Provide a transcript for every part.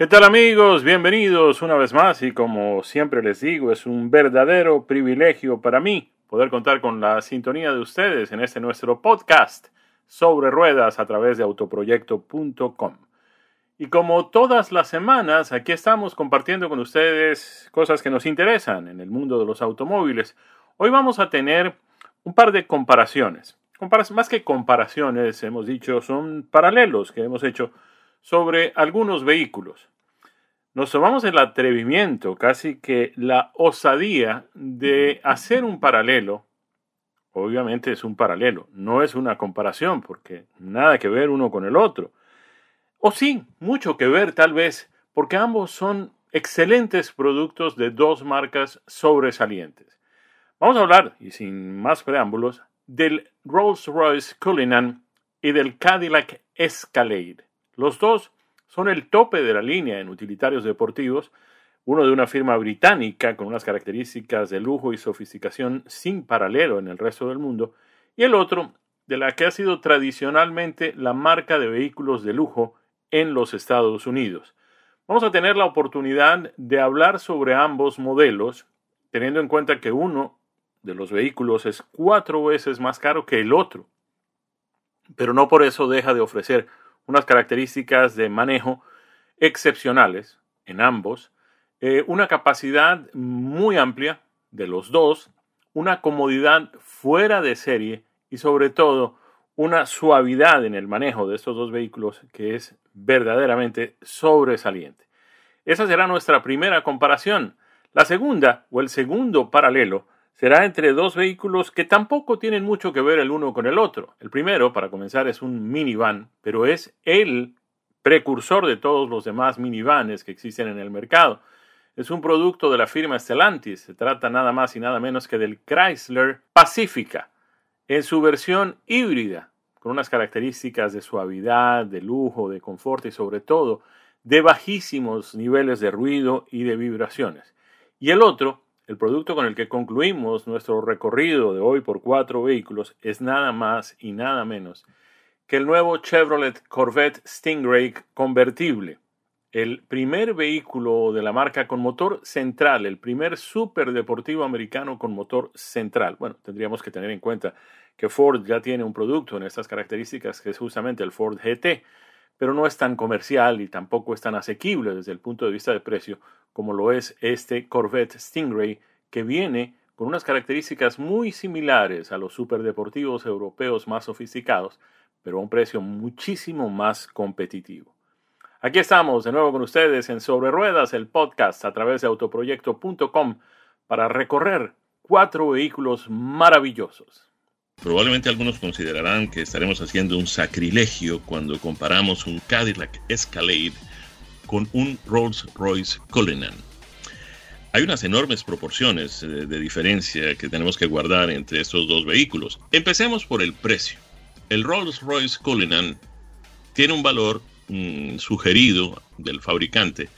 ¿Qué tal amigos? Bienvenidos una vez más y como siempre les digo, es un verdadero privilegio para mí poder contar con la sintonía de ustedes en este nuestro podcast sobre ruedas a través de autoproyecto.com. Y como todas las semanas, aquí estamos compartiendo con ustedes cosas que nos interesan en el mundo de los automóviles. Hoy vamos a tener un par de comparaciones. más que comparaciones, hemos dicho, son paralelos que hemos hecho sobre algunos vehículos. Nos tomamos el atrevimiento, casi que la osadía de hacer un paralelo. Obviamente es un paralelo, no es una comparación, porque nada que ver uno con el otro. O sí, mucho que ver tal vez, porque ambos son excelentes productos de dos marcas sobresalientes. Vamos a hablar, y sin más preámbulos, del Rolls-Royce Cullinan y del Cadillac Escalade. Los dos son el tope de la línea en utilitarios deportivos, uno de una firma británica con unas características de lujo y sofisticación sin paralelo en el resto del mundo, y el otro de la que ha sido tradicionalmente la marca de vehículos de lujo en los Estados Unidos. Vamos a tener la oportunidad de hablar sobre ambos modelos, teniendo en cuenta que uno de los vehículos es cuatro veces más caro que el otro, pero no por eso deja de ofrecer unas características de manejo excepcionales en ambos, eh, una capacidad muy amplia de los dos, una comodidad fuera de serie y sobre todo una suavidad en el manejo de estos dos vehículos que es verdaderamente sobresaliente. Esa será nuestra primera comparación. La segunda o el segundo paralelo será entre dos vehículos que tampoco tienen mucho que ver el uno con el otro. El primero, para comenzar, es un minivan, pero es el precursor de todos los demás minivanes que existen en el mercado. Es un producto de la firma Stellantis. Se trata nada más y nada menos que del Chrysler Pacifica, en su versión híbrida, con unas características de suavidad, de lujo, de confort y sobre todo de bajísimos niveles de ruido y de vibraciones. Y el otro, el producto con el que concluimos nuestro recorrido de hoy por cuatro vehículos es nada más y nada menos que el nuevo Chevrolet Corvette Stingray convertible, el primer vehículo de la marca con motor central, el primer superdeportivo americano con motor central. Bueno, tendríamos que tener en cuenta que Ford ya tiene un producto en estas características que es justamente el Ford GT, pero no es tan comercial y tampoco es tan asequible desde el punto de vista de precio como lo es este Corvette Stingray, que viene con unas características muy similares a los superdeportivos europeos más sofisticados, pero a un precio muchísimo más competitivo. Aquí estamos de nuevo con ustedes en Sobre Ruedas, el podcast a través de autoproyecto.com para recorrer cuatro vehículos maravillosos. Probablemente algunos considerarán que estaremos haciendo un sacrilegio cuando comparamos un Cadillac Escalade con un Rolls-Royce Cullinan. Hay unas enormes proporciones eh, de diferencia que tenemos que guardar entre estos dos vehículos. Empecemos por el precio. El Rolls-Royce Cullinan tiene un valor mm, sugerido del fabricante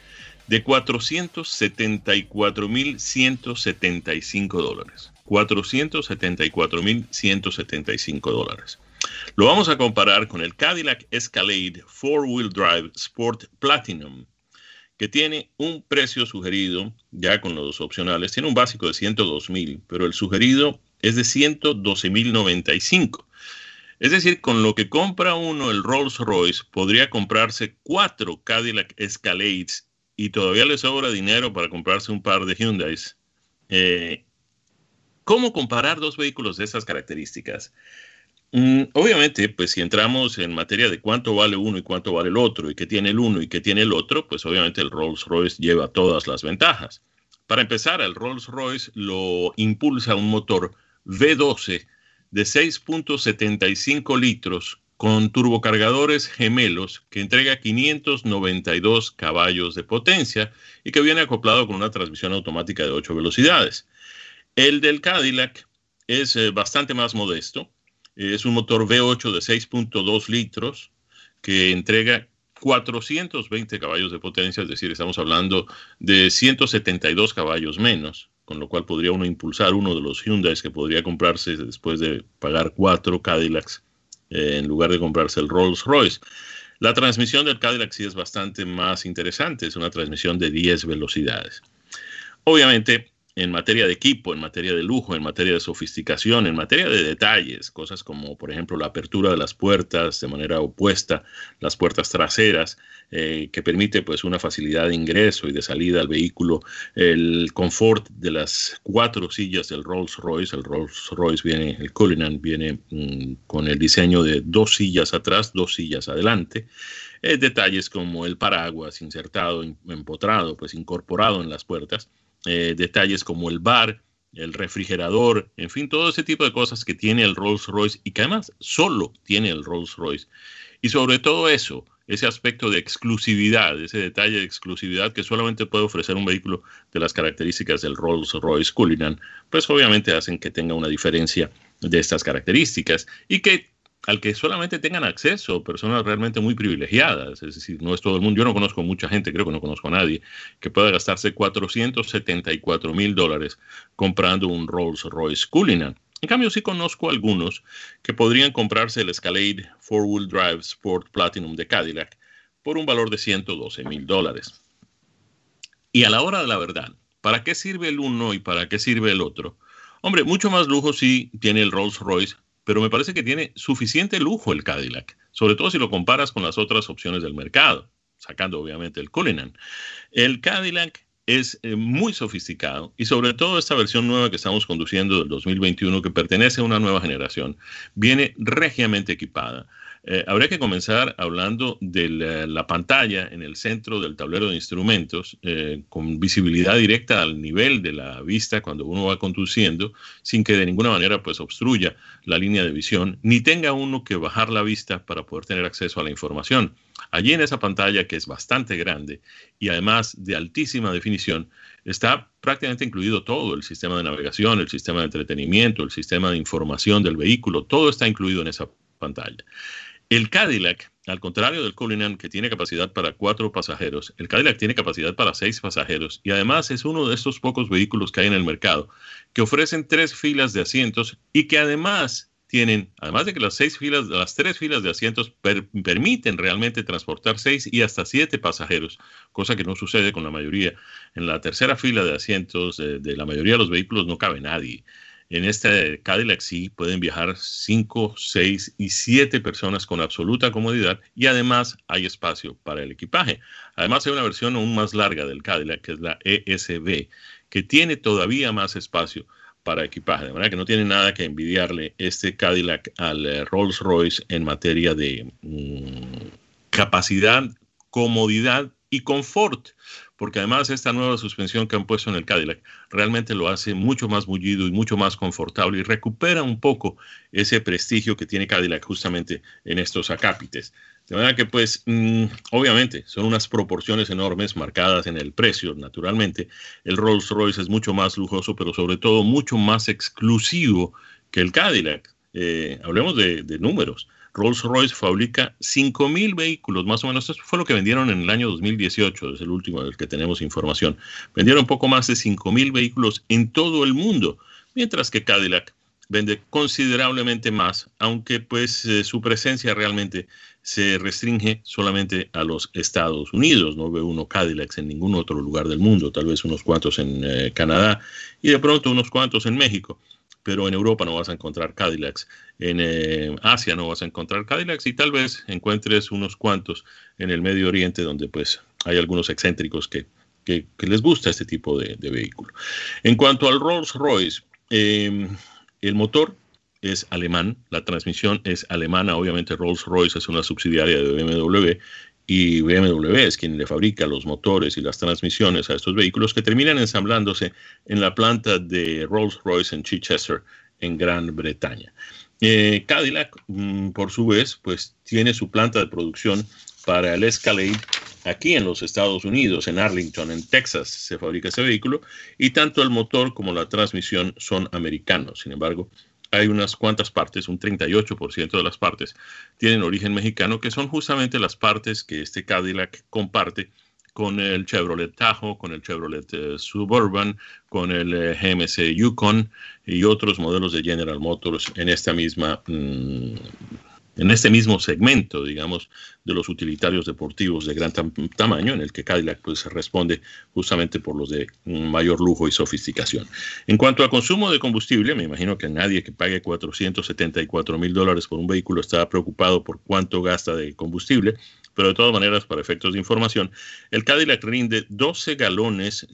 de 474.175 dólares. 474.175 dólares. Lo vamos a comparar con el Cadillac Escalade 4-Wheel Drive Sport Platinum, que tiene un precio sugerido, ya con los opcionales, tiene un básico de 102.000, pero el sugerido es de 112.095. Es decir, con lo que compra uno el Rolls Royce, podría comprarse cuatro Cadillac Escalades y todavía le sobra dinero para comprarse un par de Hyundai. Eh, ¿Cómo comparar dos vehículos de esas características? Mm, obviamente, pues si entramos en materia de cuánto vale uno y cuánto vale el otro, y qué tiene el uno y qué tiene el otro, pues obviamente el Rolls Royce lleva todas las ventajas. Para empezar, el Rolls Royce lo impulsa un motor V12 de 6.75 litros con turbocargadores gemelos que entrega 592 caballos de potencia y que viene acoplado con una transmisión automática de 8 velocidades. El del Cadillac es eh, bastante más modesto, es un motor V8 de 6.2 litros que entrega 420 caballos de potencia, es decir, estamos hablando de 172 caballos menos, con lo cual podría uno impulsar uno de los Hyundai que podría comprarse después de pagar cuatro Cadillacs eh, en lugar de comprarse el Rolls Royce. La transmisión del Cadillac sí es bastante más interesante, es una transmisión de 10 velocidades. Obviamente, en materia de equipo, en materia de lujo, en materia de sofisticación, en materia de detalles, cosas como por ejemplo la apertura de las puertas de manera opuesta, las puertas traseras, eh, que permite pues una facilidad de ingreso y de salida al vehículo, el confort de las cuatro sillas del Rolls Royce, el Rolls Royce viene, el Cullinan viene mm, con el diseño de dos sillas atrás, dos sillas adelante, eh, detalles como el paraguas insertado, empotrado, pues incorporado en las puertas, eh, detalles como el bar, el refrigerador, en fin, todo ese tipo de cosas que tiene el Rolls Royce y que además solo tiene el Rolls Royce. Y sobre todo eso, ese aspecto de exclusividad, ese detalle de exclusividad que solamente puede ofrecer un vehículo de las características del Rolls Royce Cullinan, pues obviamente hacen que tenga una diferencia de estas características y que al que solamente tengan acceso personas realmente muy privilegiadas. Es decir, no es todo el mundo. Yo no conozco mucha gente, creo que no conozco a nadie, que pueda gastarse 474 mil dólares comprando un Rolls Royce Cullinan. En cambio, sí conozco algunos que podrían comprarse el Escalade 4-Wheel Drive Sport Platinum de Cadillac por un valor de 112 mil dólares. Y a la hora de la verdad, ¿para qué sirve el uno y para qué sirve el otro? Hombre, mucho más lujo sí tiene el Rolls Royce pero me parece que tiene suficiente lujo el Cadillac, sobre todo si lo comparas con las otras opciones del mercado, sacando obviamente el Cullinan. El Cadillac es eh, muy sofisticado y sobre todo esta versión nueva que estamos conduciendo del 2021 que pertenece a una nueva generación, viene regiamente equipada. Eh, habría que comenzar hablando de la, pantalla en el centro del tablero de instrumentos, eh, con visibilidad directa al nivel de la vista cuando uno va conduciendo, sin que de ninguna manera pues obstruya la línea de visión, ni tenga uno que bajar la vista para poder tener acceso a la información. Allí en esa pantalla, que es bastante grande y además de altísima definición, está prácticamente incluido todo, el sistema de navegación, el sistema de entretenimiento, el sistema de información del vehículo, todo está incluido en esa pantalla. El Cadillac, al contrario del Cullinan, que tiene capacidad para cuatro pasajeros, el Cadillac tiene capacidad para seis pasajeros y además es uno de estos pocos vehículos que hay en el mercado que ofrecen tres filas de asientos y que además tienen, además de que las seis filas, las tres filas de asientos permiten realmente transportar seis y hasta siete pasajeros, cosa que no sucede con la mayoría. En la tercera fila de asientos de la mayoría de los vehículos no cabe nadie. En este Cadillac sí pueden viajar 5, 6 y 7 personas con absoluta comodidad y además hay espacio para el equipaje. Además hay una versión aún más larga del Cadillac que es la ESB, que tiene todavía más espacio para equipaje, de manera que no tiene nada que envidiarle este Cadillac al eh, Rolls Royce en materia de mm, capacidad, comodidad y confort porque además esta nueva suspensión que han puesto en el Cadillac realmente lo hace mucho más mullido y mucho más confortable y recupera un poco ese prestigio que tiene Cadillac justamente en estos acápites. De manera que, pues, mm, obviamente, son unas proporciones enormes marcadas en el precio, naturalmente. El Rolls Royce es mucho más lujoso, pero sobre todo mucho más exclusivo que el Cadillac. Eh, hablemos de números. Rolls-Royce fabrica 5.000 vehículos, más o menos. Eso fue lo que vendieron en el año 2018, es el último del que tenemos información. Vendieron poco más de 5.000 vehículos en todo el mundo, mientras que Cadillac vende considerablemente más, aunque pues eh, su presencia realmente se restringe solamente a los Estados Unidos. No ve uno Cadillacs en ningún otro lugar del mundo, tal vez unos cuantos en eh, Canadá y de pronto unos cuantos en México pero en Europa no vas a encontrar Cadillacs, en eh, Asia no vas a encontrar Cadillacs y tal vez encuentres unos cuantos en el Medio Oriente donde pues hay algunos excéntricos que, les gusta este tipo de, vehículo. En cuanto al Rolls Royce, em, el motor es alemán, la transmisión es alemana, obviamente Rolls Royce es una subsidiaria de BMW y BMW es quien le fabrica los motores y las transmisiones a estos vehículos que terminan ensamblándose en la planta de Rolls-Royce en Chichester, en Gran Bretaña. Eh, Cadillac, mm, por su vez, pues tiene su planta de producción para el Escalade aquí en los Estados Unidos, en Arlington, en Texas, se fabrica ese vehículo y tanto el motor como la transmisión son americanos. Sin embargo, hay unas cuantas partes, un 38% de las partes tienen origen mexicano, que son justamente las partes que este Cadillac comparte con el Chevrolet Tahoe, con el Chevrolet eh, Suburban, con el eh, GMC Yukon y otros modelos de General Motors en esta misma mm, en este mismo segmento, digamos, de los utilitarios deportivos de gran tamaño, en el que Cadillac pues, responde justamente por los de mayor lujo y sofisticación. En cuanto a consumo de combustible, me imagino que nadie que pague 474 mil dólares por un vehículo está preocupado por cuánto gasta de combustible, pero de todas maneras, para efectos de información, el Cadillac rinde 12 galones,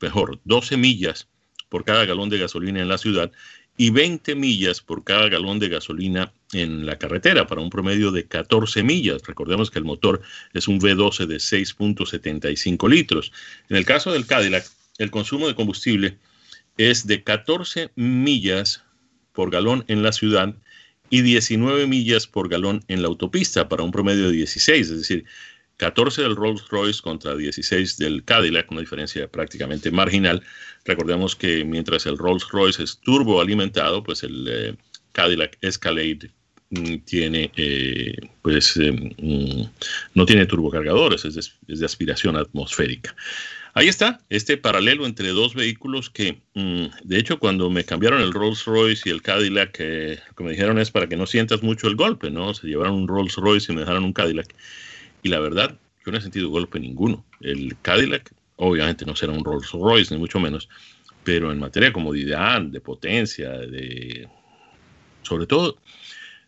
mejor, 12 millas por cada galón de gasolina en la ciudad y 20 millas por cada galón de gasolina en la carretera, para un promedio de 14 millas. Recordemos que el motor es un V12 de 6.75 litros. En el caso del Cadillac, el consumo de combustible es de 14 millas por galón en la ciudad y 19 millas por galón en la autopista, para un promedio de 16, es decir, 14 del Rolls Royce contra 16 del Cadillac, una diferencia prácticamente marginal. Recordemos que mientras el Rolls Royce es turbo alimentado, pues el eh, Cadillac Escalade mm, tiene, eh, pues, eh, mm, no tiene turbocargadores, es de, es de, aspiración atmosférica. Ahí está, este paralelo entre dos vehículos que, mm, de hecho, cuando me cambiaron el Rolls Royce y el Cadillac, lo que me dijeron es para que no sientas mucho el golpe, ¿no? Se llevaron un Rolls Royce y me dejaron un Cadillac. Y la verdad, yo no he sentido golpe ninguno. El Cadillac, obviamente no será un Rolls Royce, ni mucho menos, pero en materia de comodidad, de potencia, de sobre todo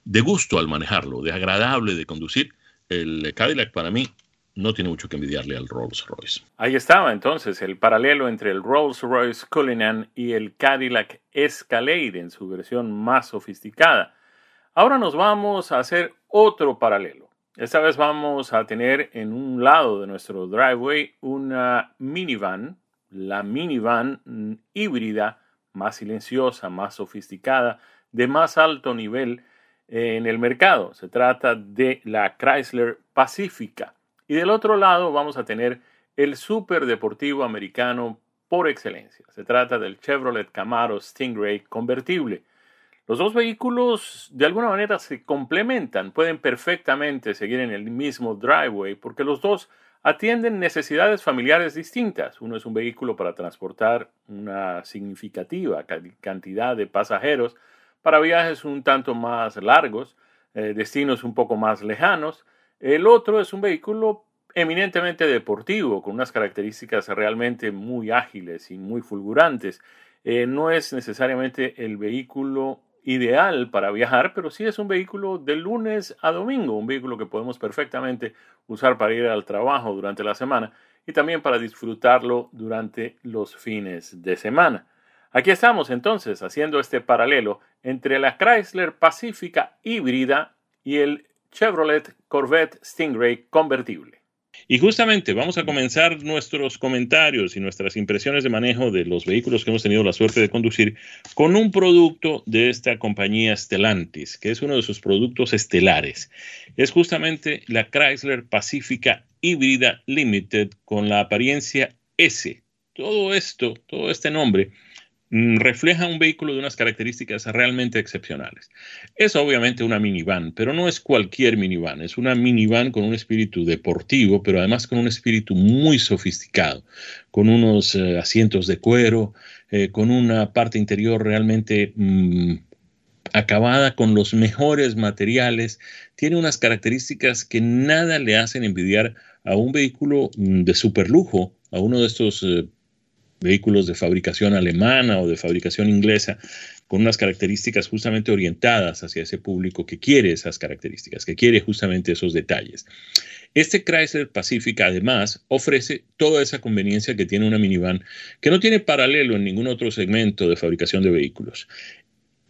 de gusto al manejarlo, de agradable de conducir, el Cadillac para mí no tiene mucho que envidiarle al Rolls Royce. Ahí estaba entonces el paralelo entre el Rolls Royce Cullinan y el Cadillac Escalade en su versión más sofisticada. Ahora nos vamos a hacer otro paralelo. Esta vez vamos a tener en un lado de nuestro driveway una minivan, la minivan híbrida más silenciosa, más sofisticada, de más alto nivel en el mercado. Se trata de la Chrysler Pacifica. Y del otro lado vamos a tener el super deportivo americano por excelencia. Se trata del Chevrolet Camaro Stingray convertible. Los dos vehículos de alguna manera se complementan, pueden perfectamente seguir en el mismo driveway porque los dos atienden necesidades familiares distintas. Uno es un vehículo para transportar una significativa cantidad de pasajeros para viajes un tanto más largos, eh, destinos un poco más lejanos. El otro es un vehículo eminentemente deportivo, con unas características realmente muy ágiles y muy fulgurantes. Eh, no es necesariamente el vehículo ideal para viajar, pero sí es un vehículo de lunes a domingo, un vehículo que podemos perfectamente usar para ir al trabajo durante la semana y también para disfrutarlo durante los fines de semana. Aquí estamos entonces haciendo este paralelo entre la Chrysler Pacifica híbrida y el Chevrolet Corvette Stingray convertible. Y justamente vamos a comenzar nuestros comentarios y nuestras impresiones de manejo de los vehículos que hemos tenido la suerte de conducir con un producto de esta compañía Stellantis, que es uno de sus productos estelares. Es justamente la Chrysler Pacifica Híbrida Limited con la apariencia S. Todo esto, todo este nombre, refleja un vehículo de unas características realmente excepcionales. Es obviamente una minivan, pero no es cualquier minivan, es una minivan con un espíritu deportivo, pero además con un espíritu muy sofisticado, con unos eh, asientos de cuero, eh, con una parte interior realmente... Mm, acabada con los mejores materiales, tiene unas características que nada le hacen envidiar a un vehículo mm, de super lujo, a uno de estos eh, vehículos de fabricación alemana o de fabricación inglesa, con unas características justamente orientadas hacia ese público que quiere esas características, que quiere justamente esos detalles. Este Chrysler Pacific además ofrece toda esa conveniencia que tiene una minivan, que no tiene paralelo en ningún otro segmento de fabricación de vehículos.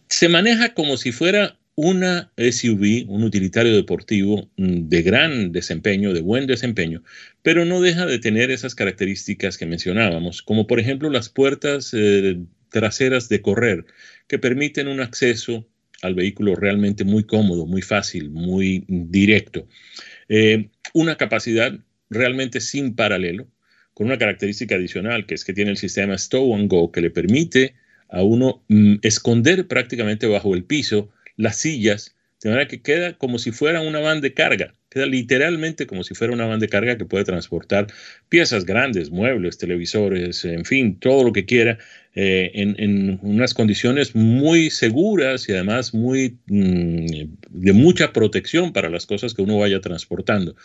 Se maneja como si fuera una SUV, un utilitario deportivo mm, de gran desempeño, de buen desempeño, pero no deja de tener esas características que mencionábamos, como por ejemplo las puertas eh, traseras de correr, que permiten un acceso al vehículo realmente muy cómodo, muy fácil, muy directo. Eh, una capacidad realmente sin paralelo, con una característica adicional, que es que tiene el sistema Stow and Go, que le permite a uno mm, esconder prácticamente bajo el piso las sillas, de manera que queda como si fuera una van de carga. Queda literalmente como si fuera una van de carga que puede transportar piezas grandes, muebles, televisores, en fin, todo lo que quiera, eh, en, unas condiciones muy seguras y además muy mm, de mucha protección para las cosas que uno vaya transportando.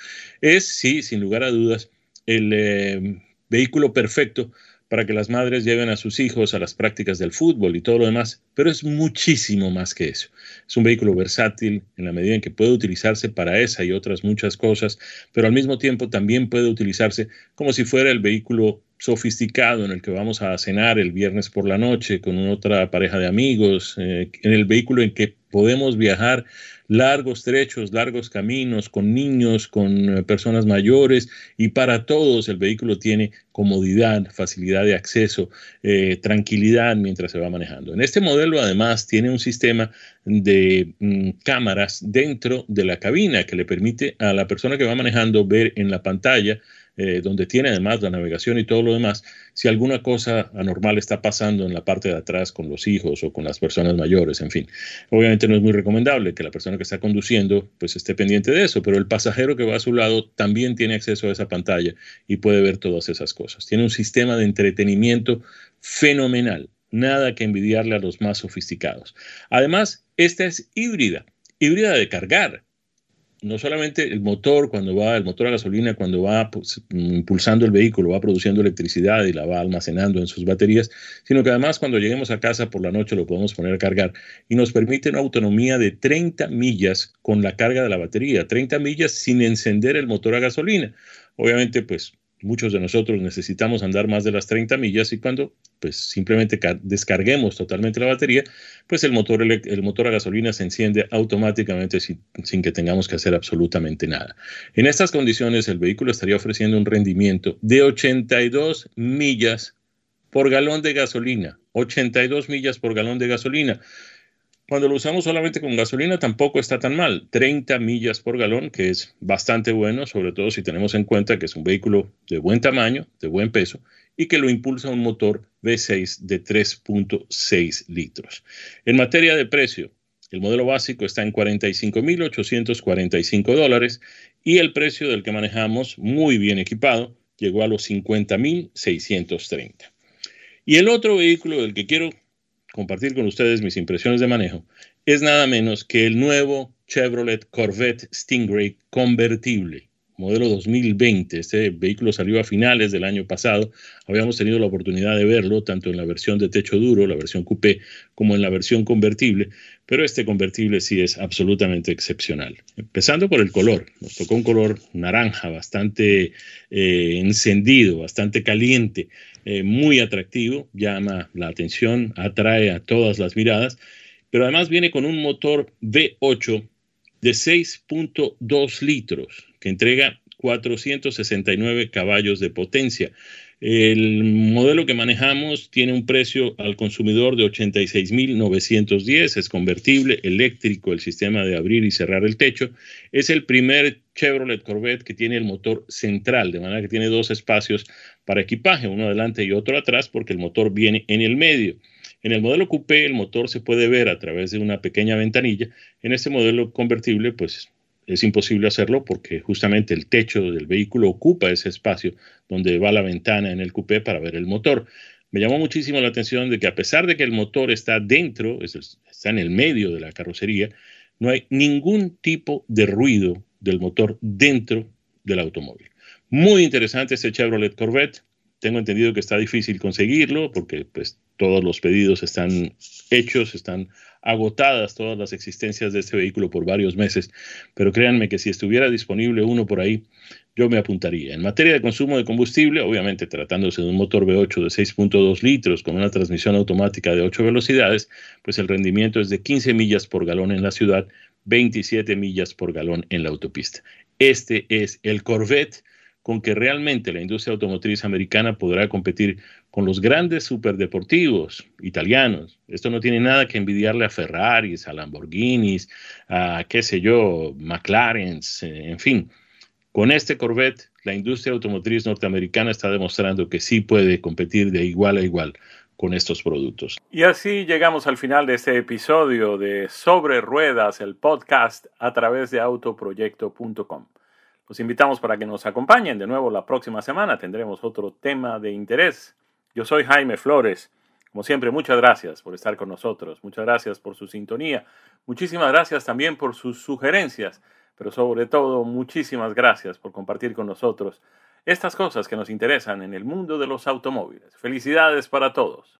Es, sí, sin lugar a dudas, el eh, vehículo perfecto para que las madres lleven a sus hijos a las prácticas del fútbol y todo lo demás, pero es muchísimo más que eso. Es un vehículo versátil en la medida en que puede utilizarse para esa y otras muchas cosas, pero al mismo tiempo también puede utilizarse como si fuera el vehículo sofisticado en el que vamos a cenar el viernes por la noche con otra pareja de amigos, eh, en el vehículo en que podemos viajar largos trechos, largos caminos, con niños, con eh, personas mayores y para todos el vehículo tiene comodidad, facilidad de acceso, eh, tranquilidad mientras se va manejando. En este modelo además tiene un sistema de mm, cámaras dentro de la cabina que le permite a la persona que va manejando ver en la pantalla eh, donde tiene además la navegación y todo lo demás, si alguna cosa anormal está pasando en la parte de atrás con los hijos o con las personas mayores, en fin. Obviamente no es muy recomendable que la persona que está conduciendo pues esté pendiente de eso, pero el pasajero que va a su lado también tiene acceso a esa pantalla y puede ver todas esas cosas. Tiene un sistema de entretenimiento fenomenal, nada que envidiarle a los más sofisticados. Además, esta es híbrida, híbrida de cargar no solamente el motor, cuando va, el motor a gasolina, cuando va pues, impulsando el vehículo, va produciendo electricidad y la va almacenando en sus baterías, sino que además cuando lleguemos a casa por la noche lo podemos poner a cargar y nos permite una autonomía de 30 millas con la carga de la batería, 30 millas sin encender el motor a gasolina. Obviamente, pues muchos de nosotros necesitamos andar más de las 30 millas y cuando pues simplemente descarguemos totalmente la batería, pues el motor, el motor a gasolina se enciende automáticamente sin, sin, que tengamos que hacer absolutamente nada. En estas condiciones el vehículo estaría ofreciendo un rendimiento de 82 millas por galón de gasolina, 82 millas por galón de gasolina. Cuando lo usamos solamente con gasolina tampoco está tan mal, 30 millas por galón, que es bastante bueno, sobre todo si tenemos en cuenta que es un vehículo de buen tamaño, de buen peso, y que lo impulsa un motor V6 de 3.6 litros. En materia de precio, el modelo básico está en 45.845 dólares y el precio del que manejamos, muy bien equipado, llegó a los 50.630. Y el otro vehículo del que quiero compartir con ustedes mis impresiones de manejo es nada menos que el nuevo Chevrolet Corvette Stingray convertible, modelo 2020. Este vehículo salió a finales del año pasado. Habíamos tenido la oportunidad de verlo tanto en la versión de techo duro, la versión coupé, como en la versión convertible, pero este convertible sí es absolutamente excepcional. Empezando por el color. Nos tocó un color naranja bastante eh, encendido, bastante caliente. Eh, muy atractivo, llama la atención, atrae a todas las miradas, pero además viene con un motor V8 de 6.2 litros que entrega 469 caballos de potencia. El modelo que manejamos tiene un precio al consumidor de 86.910, es convertible, eléctrico, el sistema de abrir y cerrar el techo. Es el primer Chevrolet Corvette que tiene el motor central, de manera que tiene dos espacios para equipaje, uno adelante y otro atrás, porque el motor viene en el medio. En el modelo coupé el motor se puede ver a través de una pequeña ventanilla. En este modelo convertible, pues es imposible hacerlo porque justamente el techo del vehículo ocupa ese espacio donde va la ventana en el coupé para ver el motor. Me llamó muchísimo la atención de que a pesar de que el motor está dentro, está en el medio de la carrocería, no hay ningún tipo de ruido del motor dentro del automóvil. Muy interesante este Chevrolet Corvette. Tengo entendido que está difícil conseguirlo porque pues, todos los pedidos están hechos, están agotadas todas las existencias de este vehículo por varios meses, pero créanme que si estuviera disponible uno por ahí, yo me apuntaría. En materia de consumo de combustible, obviamente tratándose de un motor V8 de 6.2 litros con una transmisión automática de 8 velocidades, pues el rendimiento es de 15 millas por galón en la ciudad, 27 millas por galón en la autopista. Este es el Corvette con que realmente la industria automotriz americana podrá competir con los grandes superdeportivos italianos. Esto no tiene nada que envidiarle a Ferraris, a Lamborghinis, a qué sé yo, McLaren, eh, en fin. Con este Corvette, la industria automotriz norteamericana está demostrando que sí puede competir de igual a igual con estos productos. Y así llegamos al final de este episodio de Sobre Ruedas, el podcast a través de autoproyecto.com. Los invitamos para que nos acompañen de nuevo la próxima semana. Tendremos otro tema de interés. Yo soy Jaime Flores. Como siempre, muchas gracias por estar con nosotros. Muchas gracias por su sintonía. Muchísimas gracias también por sus sugerencias. Pero sobre todo, muchísimas gracias por compartir con nosotros estas cosas que nos interesan en el mundo de los automóviles. Felicidades para todos.